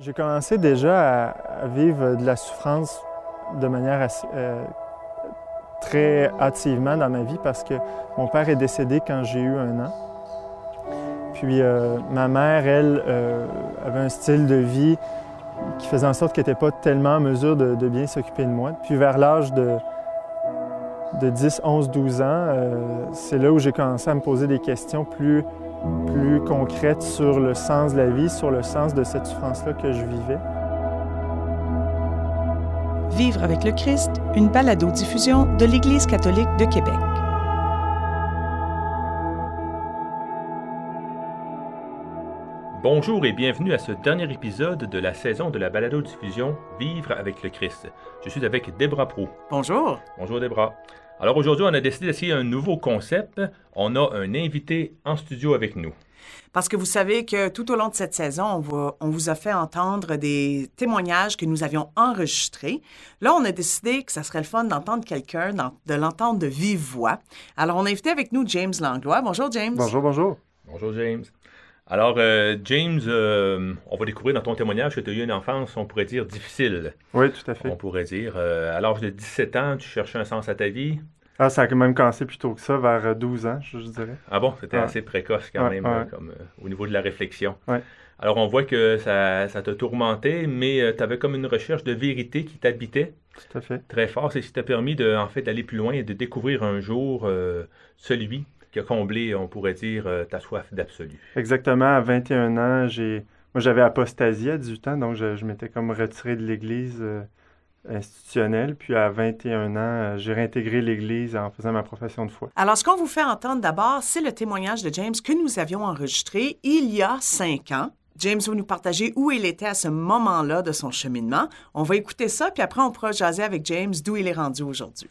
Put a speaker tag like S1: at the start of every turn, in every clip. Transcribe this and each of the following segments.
S1: J'ai commencé déjà à, vivre de la souffrance de manière euh, très hâtivement dans ma vie parce que mon père est décédé quand j'ai eu un an. Puis euh, ma mère, elle, euh, avait un style de vie qui faisait en sorte qu'elle n'était pas tellement en mesure de, bien s'occuper de moi. Puis vers l'âge de, de 10, 11, 12 ans, c'est là où j'ai commencé à me poser des questions plus plus concrète sur le sens de la vie, sur le sens de cette souffrance-là que je vivais.
S2: Vivre avec le Christ, une balado-diffusion de l'Église catholique de Québec.
S3: Bonjour et bienvenue à ce dernier épisode de la saison de la balado-diffusion Vivre avec le Christ. Je suis avec Debra Pro.
S2: Bonjour.
S3: Bonjour Debra. Alors aujourd'hui, on a décidé d'essayer un nouveau concept. On a un invité en studio avec nous.
S2: Parce que vous savez que tout au long de cette saison, on, vous a fait entendre des témoignages que nous avions enregistrés. Là, on a décidé que ça serait le fun d'entendre quelqu'un, de l'entendre de vive voix. Alors, on a invité avec nous James Langlois. Bonjour, James.
S1: Bonjour, bonjour.
S3: Bonjour, James. Alors, euh, James, euh, on va découvrir dans ton témoignage que tu as eu une enfance, on pourrait dire, difficile.
S1: Oui, tout à fait.
S3: On pourrait dire. Euh, à l'âge de 17 ans, tu cherchais un sens à ta vie?
S1: Ah, ça a quand même commencé plus tôt que ça, vers 12 ans, je, dirais.
S3: Ah bon, c'était assez précoce quand même, comme au niveau de la réflexion. Alors, on voit que ça, ça t'a tourmenté, mais tu avais comme une recherche de vérité qui t'habitait.
S1: Tout à fait.
S3: Très fort. C'est ce qui t'a permis de, en fait, d'aller plus loin et de découvrir un jour celui qui a comblé, on pourrait dire, euh, ta soif d'absolu.
S1: Exactement. À 21 ans, j'ai, moi, j'avais apostasie à 18 ans, donc je, m'étais comme retiré de l'Église euh, institutionnelle. Puis à 21 ans, euh, j'ai réintégré l'Église en faisant ma profession de foi.
S2: Alors, ce qu'on vous fait entendre d'abord, c'est le témoignage de James que nous avions enregistré il y a cinq ans. James va nous partager où il était à ce moment-là de son cheminement. On va écouter ça, puis après, on pourra jaser avec James d'où il est rendu aujourd'hui.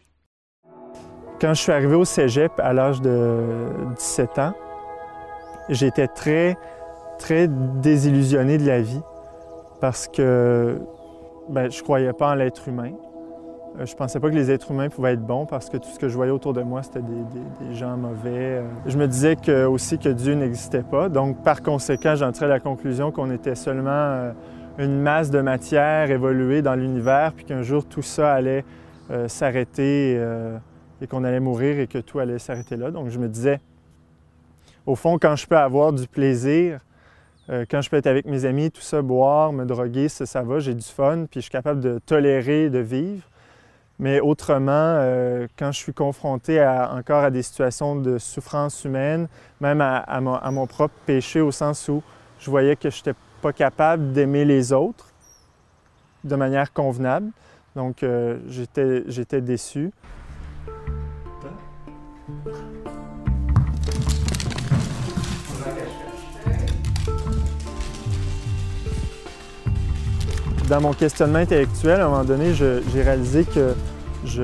S1: Quand je suis arrivé au cégep à l'âge de 17 ans, j'étais très, très désillusionné de la vie parce que ben, je ne croyais pas en l'être humain. Euh, je pensais pas que les êtres humains pouvaient être bons parce que tout ce que je voyais autour de moi, c'était des, gens mauvais. Euh. Je me disais aussi que Dieu n'existait pas. Donc, par conséquent, j'en tirais la conclusion qu'on était seulement euh, une masse de matière évoluée dans l'univers, puis qu'un jour tout ça allait s'arrêter et qu'on allait mourir et que tout allait s'arrêter là. Donc je me disais, au fond, quand je peux avoir du plaisir, euh, quand je peux être avec mes amis, tout ça, boire, me droguer, ça, ça va, j'ai du fun, puis je suis capable de tolérer, de vivre. Mais autrement, euh, quand je suis confronté encore à des situations de souffrance humaine, même à, mon, propre péché, au sens où je voyais que je n'étais pas capable d'aimer les autres de manière convenable. Donc, euh, j'étais déçu. Dans mon questionnement intellectuel, à un moment donné, j'ai réalisé que je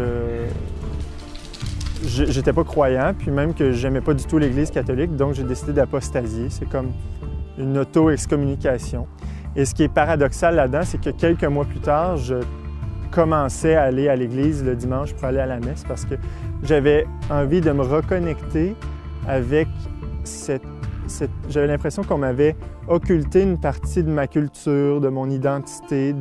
S1: j'étais pas croyant, puis même que j'aimais pas du tout l'Église catholique, donc j'ai décidé d'apostasier. C'est comme une auto-excommunication. Et ce qui est paradoxal là-dedans, c'est que quelques mois plus tard, je commençais à aller à l'église le dimanche pour aller à la messe parce que j'avais envie de me reconnecter avec cette... J'avais l'impression qu'on m'avait occulté une partie de ma culture, de mon identité.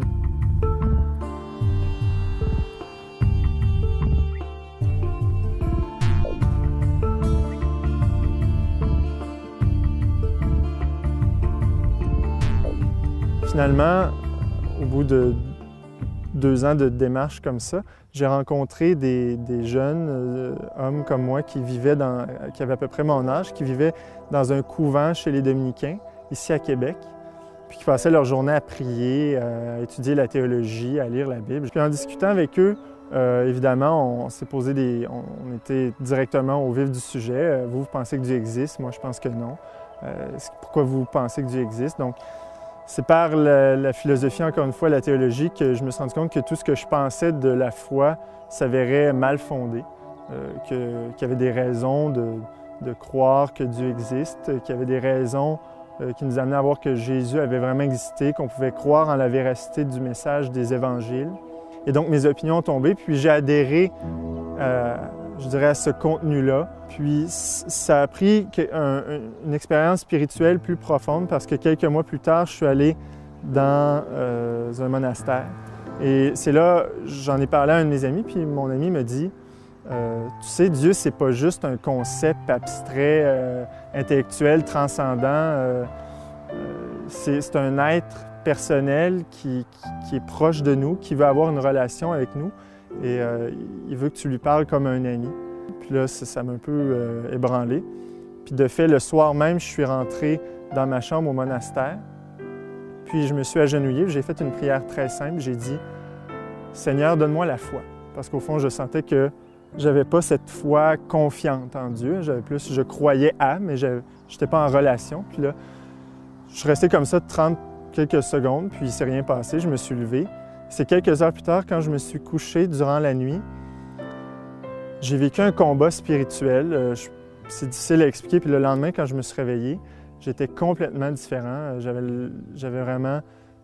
S1: Finalement, au bout de deux ans de démarche comme ça, j'ai rencontré des, jeunes euh, hommes comme moi qui vivaient dans, qui avaient à peu près mon âge, qui vivaient dans un couvent chez les Dominicains, ici à Québec, puis qui passaient leur journée à prier, à étudier la théologie, à lire la Bible. Puis en discutant avec eux, euh, évidemment, on s'est posé des. On, était directement au vif du sujet. Euh, vous, vous pensez que Dieu existe, moi je pense que non. pourquoi vous pensez que Dieu existe? Donc, c'est par la, philosophie, encore une fois, la théologie, que je me suis rendu compte que tout ce que je pensais de la foi s'avérait mal fondé, euh, qu'il y avait des raisons de, croire que Dieu existe, qu'il y avait des raisons euh, qui nous amenaient à voir que Jésus avait vraiment existé, qu'on pouvait croire en la véracité du message des évangiles. Et donc mes opinions ont tombé, puis j'ai adhéré euh, je dirais, à ce contenu-là. Puis ça a pris une expérience spirituelle plus profonde parce que quelques mois plus tard, je suis allé dans un monastère. Et c'est là, j'en ai parlé à un de mes amis, puis mon ami me dit, tu sais, Dieu, c'est pas juste un concept abstrait, intellectuel, transcendant. c'est un être personnel qui, est proche de nous, qui veut avoir une relation avec nous et euh, il veut que tu lui parles comme un ami. Puis là, ça m'a un peu euh, ébranlé. Puis de fait, le soir même, je suis rentré dans ma chambre au monastère. Puis je me suis agenouillé, j'ai fait une prière très simple. J'ai dit Seigneur, donne-moi la foi. Parce qu'au fond, je sentais que j'avais pas cette foi confiante en Dieu. J'avais plus, je croyais à, mais je n'étais pas en relation. Puis là, je suis resté comme ça 30 quelques secondes, puis il s'est rien passé. Je me suis levé. C'est quelques heures plus tard, quand je me suis couché durant la nuit, j'ai vécu un combat spirituel. Euh, c'est difficile à expliquer. Puis le lendemain, quand je me suis réveillé, j'étais complètement différent. J'avais vraiment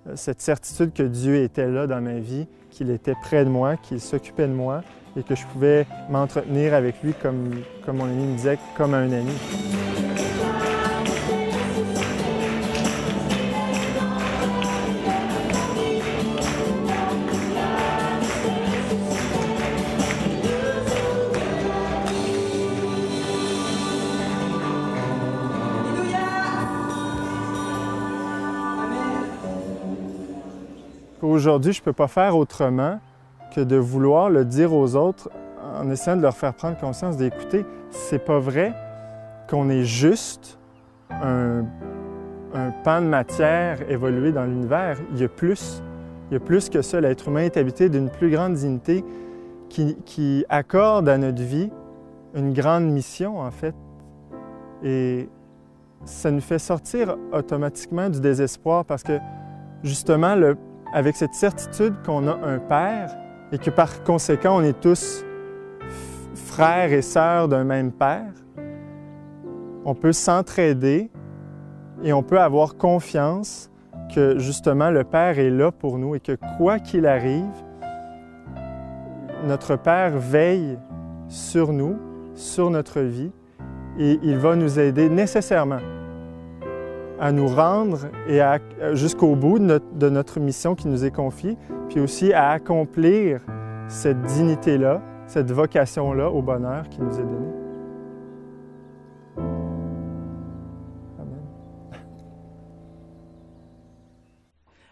S1: euh, cette certitude que Dieu était là dans ma vie, qu'il était près de moi, qu'il s'occupait de moi et que je pouvais m'entretenir avec lui comme, comme mon ami me disait, comme un ami. Aujourd'hui, je ne peux pas faire autrement que de vouloir le dire aux autres en essayant de leur faire prendre conscience d'écouter. C'est pas vrai qu'on est juste un, pan de matière évolué dans l'univers. Il y a plus. Il y a plus que ça. L'être humain est habité d'une plus grande dignité qui, qui, accorde à notre vie une grande mission, en fait. Et ça nous fait sortir automatiquement du désespoir parce que, justement, le, avec cette certitude qu'on a un Père et que par conséquent, on est tous frères et sœurs d'un même Père, on peut s'entraider et on peut avoir confiance que justement le Père est là pour nous et que quoi qu'il arrive, notre Père veille sur nous, sur notre vie, et il va nous aider nécessairement à nous rendre et jusqu'au bout de notre, mission qui nous est confiée, puis aussi à accomplir cette dignité-là, cette vocation-là au bonheur qui nous est donné.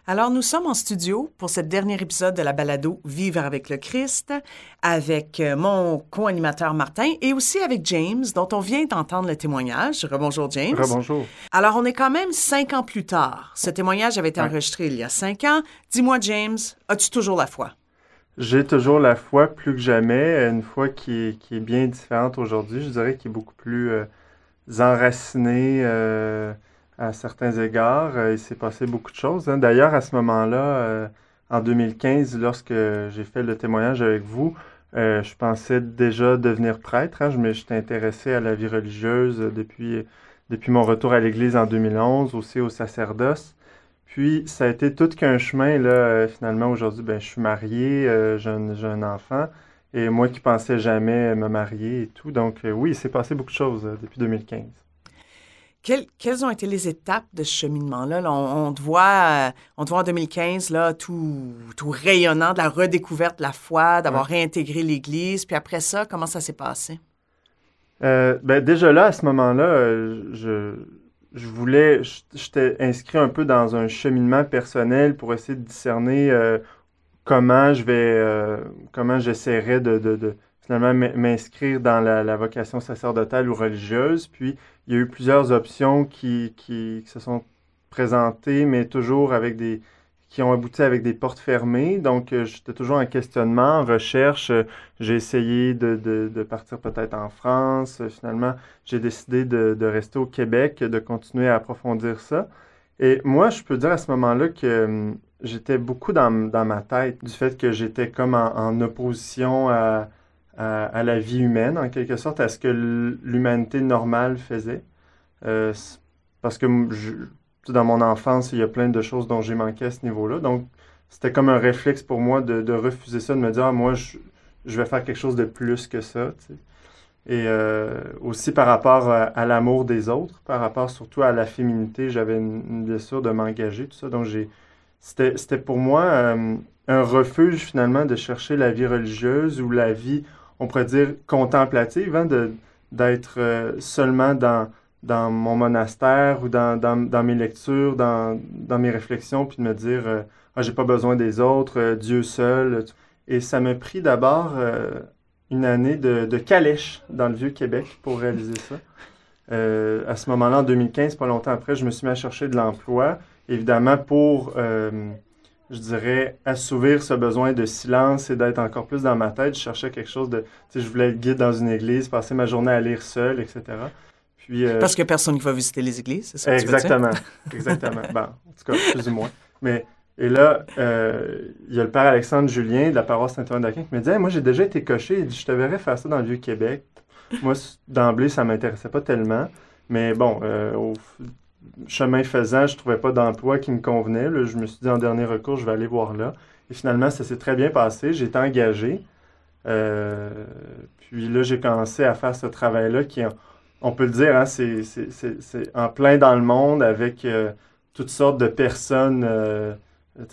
S2: Alors, nous sommes en studio pour ce dernier épisode de la balado Vivre avec le Christ, avec euh, mon co-animateur Martin et aussi avec James, dont on vient d'entendre le témoignage. Rebonjour, James.
S1: Rebonjour.
S2: Alors, on est quand même cinq ans plus tard. Ce témoignage avait été enregistré il y a cinq ans. Dis-moi, James, as-tu toujours la foi?
S1: J'ai toujours la foi plus que jamais, une foi qui est, bien différente aujourd'hui. Je dirais qui est beaucoup plus euh, enracinée. Euh, à certains égards. Euh, il s'est passé beaucoup de choses. Hein. D'ailleurs, à ce moment-là, euh, en 2015, lorsque j'ai fait le témoignage avec vous, euh, je pensais déjà devenir prêtre. Hein. Je m'étais intéressé à la vie religieuse depuis, depuis mon retour à l'Église en 2011, aussi au sacerdoce. Puis, ça a été tout qu'un chemin. Là, finalement, aujourd'hui, ben, je suis marié, j'ai un, enfant. Et moi qui pensais jamais me marier et tout. Donc, oui, il s'est passé beaucoup de choses depuis 2015
S2: quelles ont été les étapes de ce cheminement-là? on, te voit, euh, on te voit en 2015, là, tout, tout rayonnant de la redécouverte de la foi, d'avoir réintégré l'Église. Puis après ça, comment ça s'est passé?
S1: Euh, ben déjà là, à ce moment-là, euh, je, je voulais, j'étais inscrit un peu dans un cheminement personnel pour essayer de discerner comment je vais, comment j'essaierais de, de, finalement m'inscrire dans la, vocation sacerdotale ou religieuse. Puis il y a eu plusieurs options qui, qui, se sont présentées, mais toujours avec des qui ont abouti avec des portes fermées. Donc, euh, j'étais toujours en questionnement, en recherche. J'ai essayé de, de, partir peut-être en France. Finalement, j'ai décidé de, rester au Québec, de continuer à approfondir ça. Et moi, je peux dire à ce moment-là que hum, j'étais beaucoup dans, dans, ma tête du fait que j'étais comme en opposition à, à, la vie humaine, en quelque sorte, à ce que l'humanité normale faisait. Euh, parce que dans mon enfance, il y a plein de choses dont j'ai manqué à ce niveau-là. Donc, c'était comme un réflexe pour moi de, refuser ça, de me dire, ah, moi, je, vais faire quelque chose de plus que ça. Et euh, aussi par rapport à, l'amour des autres, par rapport surtout à la féminité, j'avais une, blessure de m'engager, tout ça. Donc, c'était pour moi euh, un refuge finalement de chercher la vie religieuse ou la vie, on pourrait dire, contemplative, hein, d'être euh, seulement dans, dans mon monastère ou dans, dans, mes lectures, dans, dans, mes réflexions, puis de me dire, ah, j'ai pas besoin des autres, Dieu seul. Et ça m'a pris d'abord une année de, de, calèche dans le Vieux-Québec pour réaliser ça. Euh, à ce moment-là, en 2015, pas longtemps après, je me suis mis à chercher de l'emploi, évidemment pour, euh, je dirais, assouvir ce besoin de silence et d'être encore plus dans ma tête. Je cherchais quelque chose de, tu sais, je voulais être guide dans une église, passer ma journée à lire seul, etc.
S2: Puis, euh, Parce que personne ne va visiter les églises, c'est ça
S1: que Exactement, exactement. ben, en tout cas, plus ou moins. Mais et là, il y a le père Alexandre Julien de la paroisse Saint-Antoine d'Aquin qui me dit Moi, j'ai déjà été coché. Je te verrais faire ça dans le Vieux-Québec. Moi, d'emblée, ça m'intéressait pas tellement. Mais bon, euh, au chemin faisant, je trouvais pas d'emploi qui me convenait. je me suis dit, en dernier recours, je vais aller voir là. Et finalement, ça s'est très bien passé. J'ai été engagé. Euh, puis là, j'ai commencé à faire ce travail-là qui, on peut le dire, hein, c'est en plein dans le monde avec euh, toutes sortes de personnes.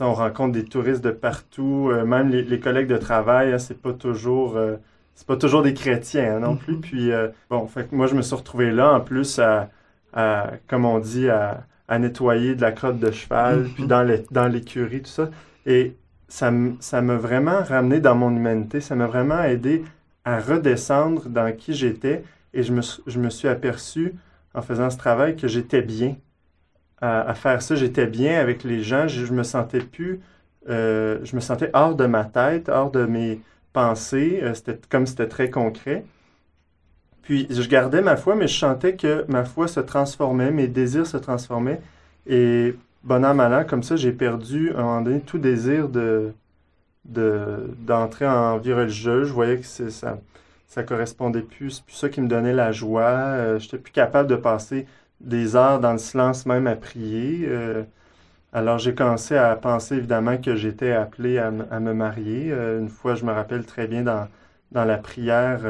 S1: on rencontre des touristes de partout, même les, collègues de travail, hein, c'est pas toujours c'est pas toujours des chrétiens hein, non plus. Mhm. Puis, euh, bon, fait moi, je me suis retrouvé là, en plus, à, comme on dit, à, nettoyer de la crotte de cheval, mhm. puis dans l'écurie, tout ça. Et ça m'a vraiment ramené dans mon humanité. Ça m'a vraiment aidé à redescendre dans qui j'étais. Et je me, je me suis aperçu, en faisant ce travail, que j'étais bien à, faire ça. J'étais bien avec les gens. Je, me sentais plus... Euh, je me sentais hors de ma tête, hors de mes pensée, euh, c'était comme c'était très concret. Puis je gardais ma foi, mais je sentais que ma foi se transformait, mes désirs se transformaient. Et bon an, mal an, comme ça, j'ai perdu à un moment donné tout désir de, d'entrer en vie religieuse. Je voyais que ça ça correspondait plus, plus ça qui me donnait la joie. Euh, j'étais plus capable de passer des heures dans le silence même à prier. Euh, alors, j'ai commencé à penser évidemment que j'étais appelé à, me marier. Euh, une fois, je me rappelle très bien dans, dans la prière,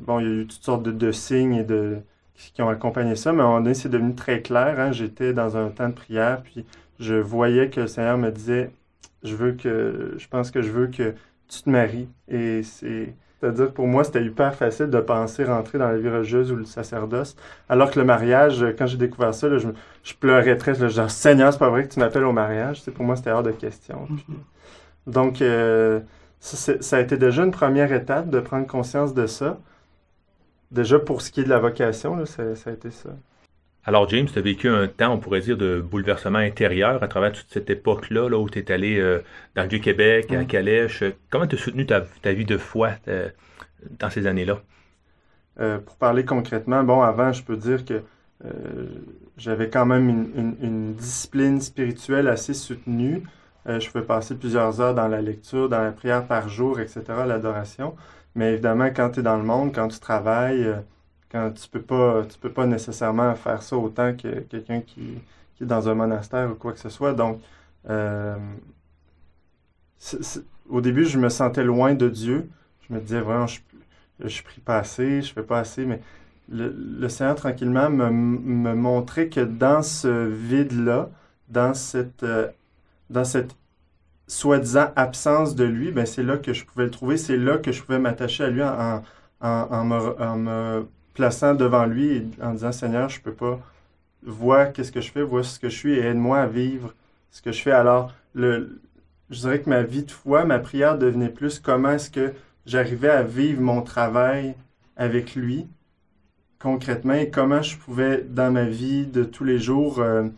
S1: bon, il y a eu toutes sortes de, signes et de, qui ont accompagné ça, mais à un moment donné, c'est devenu très clair. Hein. J'étais dans un temps de prière, puis je voyais que le Seigneur me disait Je veux que, je pense que je veux que tu te maries. Et c'est c'est-à-dire, pour moi, c'était hyper facile de penser rentrer dans la vie religieuse ou le sacerdoce. Alors que le mariage, quand j'ai découvert ça, je, je, pleurais très. Je genre, Seigneur, c'est pas vrai que tu m'appelles au mariage? C'est pour moi, c'était hors de question. Mm-hmm. donc, euh, ça, a été déjà une première étape de prendre conscience de ça. Déjà, pour ce qui est de la vocation, ça, a été ça.
S3: Alors, James, tu as vécu un temps, on pourrait dire, de bouleversement intérieur à travers toute cette époque-là, là, où tu es allé euh, dans le Vieux-Québec, à Calèche. Comment tu as soutenu ta, vie de foi euh, dans ces années-là?
S1: Euh, pour parler concrètement, bon, avant, je peux dire que j'avais quand même une, discipline spirituelle assez soutenue. je pouvais passer plusieurs heures dans la lecture, dans la prière par jour, etc., l'adoration. Mais évidemment, quand tu es dans le monde, quand tu travailles, quand tu peux pas tu peux pas nécessairement faire ça autant que quelqu'un qui, est dans un monastère ou quoi que ce soit. Donc euh, au début, je me sentais loin de Dieu. Je me disais vraiment, je, je prie pas assez, je fais pas assez, mais le, Seigneur tranquillement me, me, montrait que dans ce vide-là, dans cette, euh, dans cette soi-disant absence de lui, ben c'est là que je pouvais le trouver, c'est là que je pouvais m'attacher à lui en, me, plaçant devant lui en disant Seigneur, je peux pas, vois qu'est-ce que je fais, vois ce que je suis et aide-moi à vivre ce que je fais. Alors, le, je dirais que ma vie de foi, ma prière devenait plus comment est-ce que j'arrivais à vivre mon travail avec lui concrètement et comment je pouvais, dans ma vie de tous les jours, euh,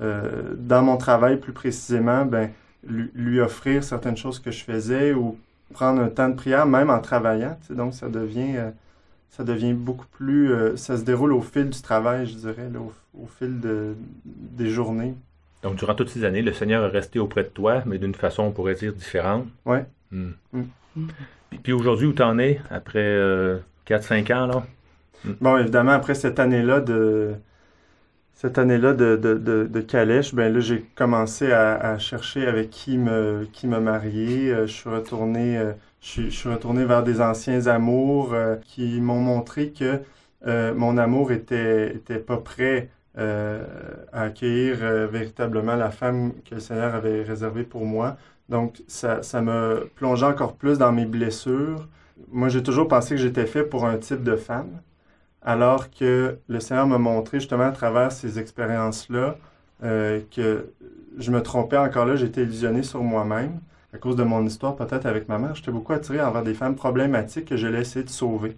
S1: euh, dans mon travail plus précisément, ben, lui, lui, offrir certaines choses que je faisais ou prendre un temps de prière, même en travaillant. Donc, ça devient. Euh, ça devient beaucoup plus. Euh, ça se déroule au fil du travail, je dirais, au, fil de, des journées.
S3: Donc, durant toutes ces années, le Seigneur est resté auprès de toi, mais d'une façon, on pourrait dire, différente.
S1: Oui.
S3: Hmm. Hmm. Puis, aujourd'hui, où tu en es, après 4-5 euh, ans, là?
S1: Bon, évidemment, après cette année-là de. Cette année-là de, de, calèche, ben là, j'ai commencé à, chercher avec qui me, qui me marier. Euh, je suis retourné je, suis retourné vers des anciens amours euh, qui m'ont montré que euh, mon amour était, était pas prêt à accueillir véritablement la femme que le Seigneur avait réservée pour moi. Donc, ça, ça me plongeait encore plus dans mes blessures. Moi, j'ai toujours pensé que j'étais fait pour un type de femme, alors que le Seigneur m'a montré justement à travers ces expériences-là que je me trompais encore là, j'étais illusionné sur moi-même à cause de mon histoire peut-être avec ma mère. J'étais beaucoup attiré envers des femmes problématiques que je laissais de sauver.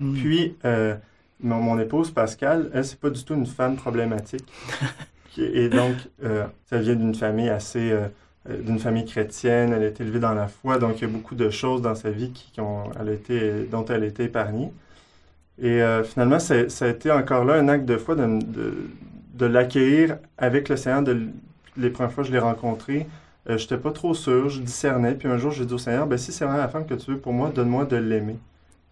S1: Hmm. Puis, euh, mon, épouse Pascal, elle, c'est pas du tout une femme problématique. Et donc, euh, ça vient d'une famille assez, euh, d'une famille chrétienne. Elle a été élevée dans la foi, donc il y a beaucoup de choses dans sa vie qui, ont, elle a été, dont elle a été épargnée. Et finalement, ça, a été encore là un acte de foi de, de l'accueillir avec le Seigneur. De, les premières fois que je l'ai rencontré, je euh, j'étais pas trop sûr, je discernais. Puis un jour, j'ai dit au Seigneur, ben, si c'est vraiment la femme que tu veux pour moi, donne-moi de l'aimer.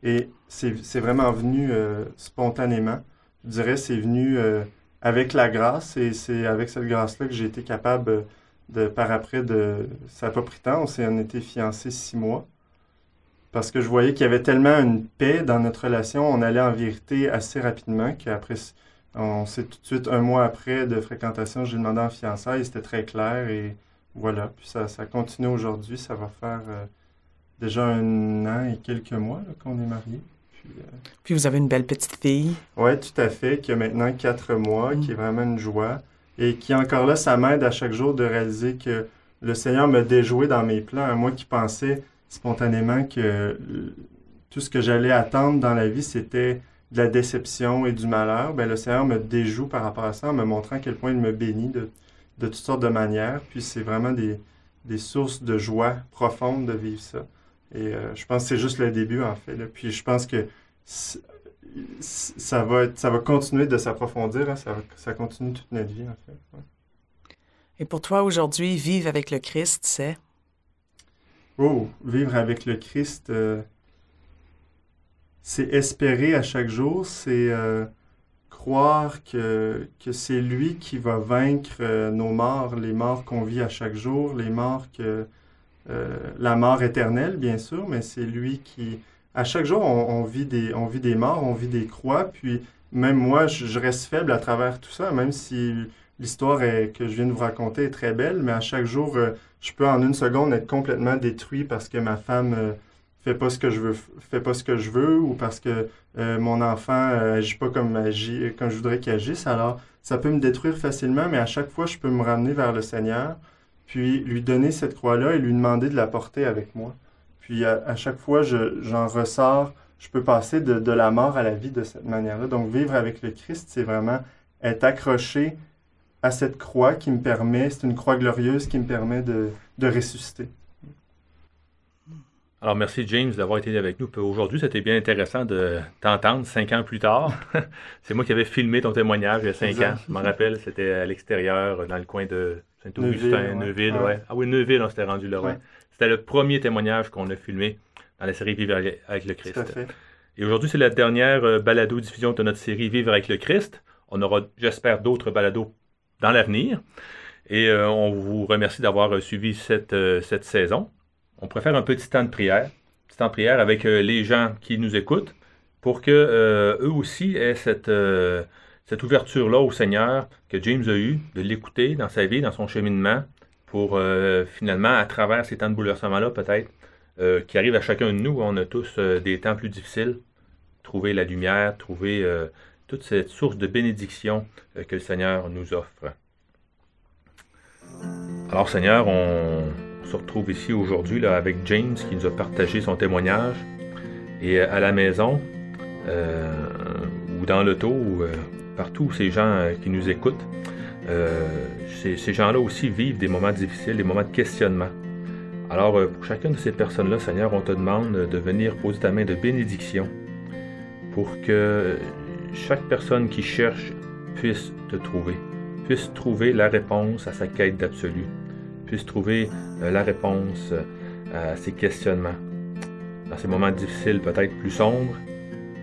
S1: Et c'est vraiment venu euh, spontanément. Je dirais, c'est venu euh, avec la grâce. Et c'est avec cette grâce-là que j'ai été capable de, par après, de. Ça n'a pas pris temps. On s'est été fiancés six mois. Parce que je voyais qu'il y avait tellement une paix dans notre relation. On allait en vérité assez rapidement qu'après on s'est tout de suite, un mois après de fréquentation, j'ai demandé en fiançailles, c'était très clair et voilà. Puis ça, ça continue aujourd'hui, ça va faire euh, déjà un an et quelques mois qu'on est mariés.
S2: Euh, Puis, vous avez une belle petite fille.
S1: Oui, tout à fait, qui a maintenant quatre mois, qui est mm. vraiment une joie et qui encore là, ça m'aide à chaque jour de réaliser que le Seigneur me déjoué dans mes plans. À moi qui pensais spontanément que tout ce que j'allais attendre dans la vie, c'était de la déception et du malheur, ben, le Seigneur me déjoue par rapport à ça en me montrant à quel point il me bénit de, de toutes sortes de manières. Puis c'est vraiment des, des, sources de joie profonde de vivre ça. Et euh, je pense que c'est juste le début, en fait. Puis je pense que ça va, ça va continuer de s'approfondir. Hein. Ça, ça, continue toute notre vie, en fait.
S2: Et pour toi, aujourd'hui, vivre avec le Christ, c'est?
S1: Oh, vivre avec le Christ, euh, c'est espérer à chaque jour, c'est euh, croire que, c'est lui qui va vaincre euh, nos morts, les morts qu'on vit à chaque jour, les morts que... La mort éternelle, bien sûr, mais c'est lui qui... À chaque jour, on, vit des, on vit des morts, on vit des croix, puis même moi, je, reste faible à travers tout ça, même si l'histoire que je viens de vous raconter est très belle, mais à chaque jour, je peux en une seconde être complètement détruit parce que ma femme fais pas ce que je veux, fais pas ce que je veux, ou parce que euh, mon enfant euh, agit pas comme, comme je voudrais qu'il agisse. Alors, ça peut me détruire facilement, mais à chaque fois, je peux me ramener vers le Seigneur, puis lui donner cette croix-là et lui demander de la porter avec moi. Puis à, chaque fois, j'en ressors, je peux passer de, la mort à la vie de cette manière-là. Donc, vivre avec le Christ, c'est vraiment être accroché à cette croix qui me permet, c'est une croix glorieuse qui me permet de ressusciter.
S3: Alors, merci James d'avoir été avec nous aujourd'hui. C'était bien intéressant de t'entendre cinq ans plus tard. c'est moi qui avais filmé ton témoignage il y a cinq ans. Je m'en rappelle, c'était à l'extérieur, dans le coin de Saint-Augustin, Neuville. ouais. Ah oui, Neuville, on s'était rendu là. C'était le premier témoignage qu'on a filmé dans la série Vivre avec le Christ. Et aujourd'hui, c'est la dernière euh, balado-diffusion de notre série Vivre avec le Christ. On aura, j'espère, d'autres balados dans l'avenir. Et euh, on vous remercie d'avoir euh, suivi cette, cette saison on préfère un petit temps de prière, petit temps de prière avec euh, les gens qui nous écoutent pour que euh, eux aussi aient cette, euh, ouverture-là au Seigneur que James a eu, de l'écouter dans sa vie, dans son cheminement, pour finalement, à travers ces temps de bouleversement-là, peut-être, qui arrivent à chacun de nous, on a tous des temps plus difficiles, trouver la lumière, trouver toute cette source de bénédiction que le Seigneur nous offre. Alors Seigneur, on, se retrouve ici aujourd'hui avec James qui nous a partagé son témoignage. Et euh, à la maison, euh, ou dans l'auto, ou euh, partout ces gens qui nous écoutent, ces, gens-là aussi vivent des moments difficiles, des moments de questionnement. Alors, pour chacune de ces personnes-là, Seigneur, on te demande de venir poser ta main de bénédiction pour que chaque personne qui cherche puisse te trouver, puisse trouver la réponse à sa quête d'absolu, puissent trouver euh, la réponse euh, à ces questionnements. Dans ces moments difficiles, peut-être plus sombres,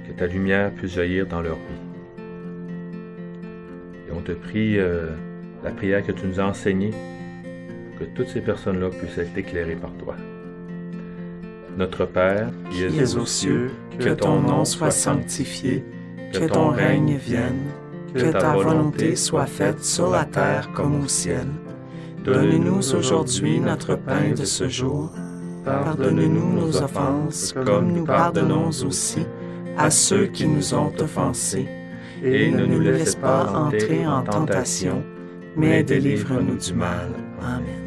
S3: que ta lumière puisse jaillir dans leur vie. Et on te prie euh, la prière que tu nous as enseignée pour que toutes ces personnes-là puissent être éclairées par toi. Notre Père,
S4: qui es aux cieux, que ton nom soit sanctifié, que ton règne vienne
S2: Que ta volonté soit faite sur la terre comme au ciel. Donne-nous aujourd'hui notre pain de ce jour. Pardonne-nous nos offenses comme nous pardonnons aussi à ceux qui nous ont offensés. Et ne nous laisse pas entrer en tentation, mais délivre-nous du mal. Amen.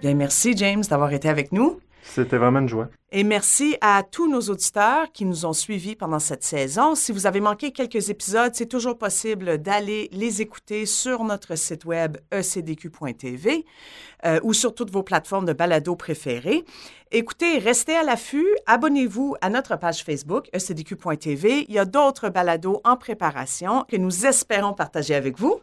S2: Bien, merci James d'avoir été avec nous.
S1: C'était vraiment une joie.
S2: Et merci à tous nos auditeurs qui nous ont suivis pendant cette saison. Si vous avez manqué quelques épisodes, c'est toujours possible d'aller les écouter sur notre site web ecdq.tv euh, ou sur toutes vos plateformes de balado préférées. Écoutez, restez à l'affût, abonnez-vous à notre page Facebook ecdq.tv. Il y a d'autres balados en préparation que nous espérons partager avec vous.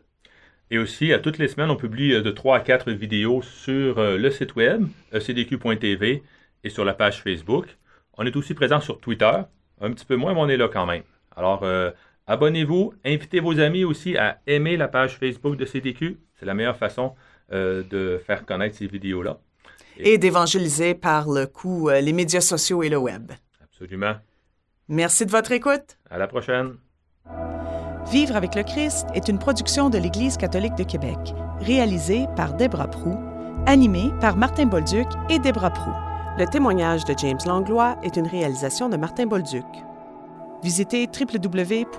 S3: Et aussi, à toutes les semaines, on publie euh, de 3 à 4 vidéos sur euh, le site web, ecdq.tv, et sur la page Facebook. On est aussi présent sur Twitter, un petit peu moins, mais on est là quand même. Alors, euh, abonnez-vous, invitez vos amis aussi à aimer la page Facebook de CDQ. C'est la meilleure façon de faire connaître ces vidéos-là.
S2: Et, et d'évangéliser par le coup les médias sociaux et le web.
S3: Absolument.
S2: Merci de votre écoute.
S3: À la prochaine.
S2: Vivre avec le Christ est une production de l'Église catholique de Québec, réalisée par Debra Prou, animée par Martin Bolduc et Debra Prou. Le témoignage de James Langlois est une réalisation de Martin Bolduc. Visitez www.ecdq.tv.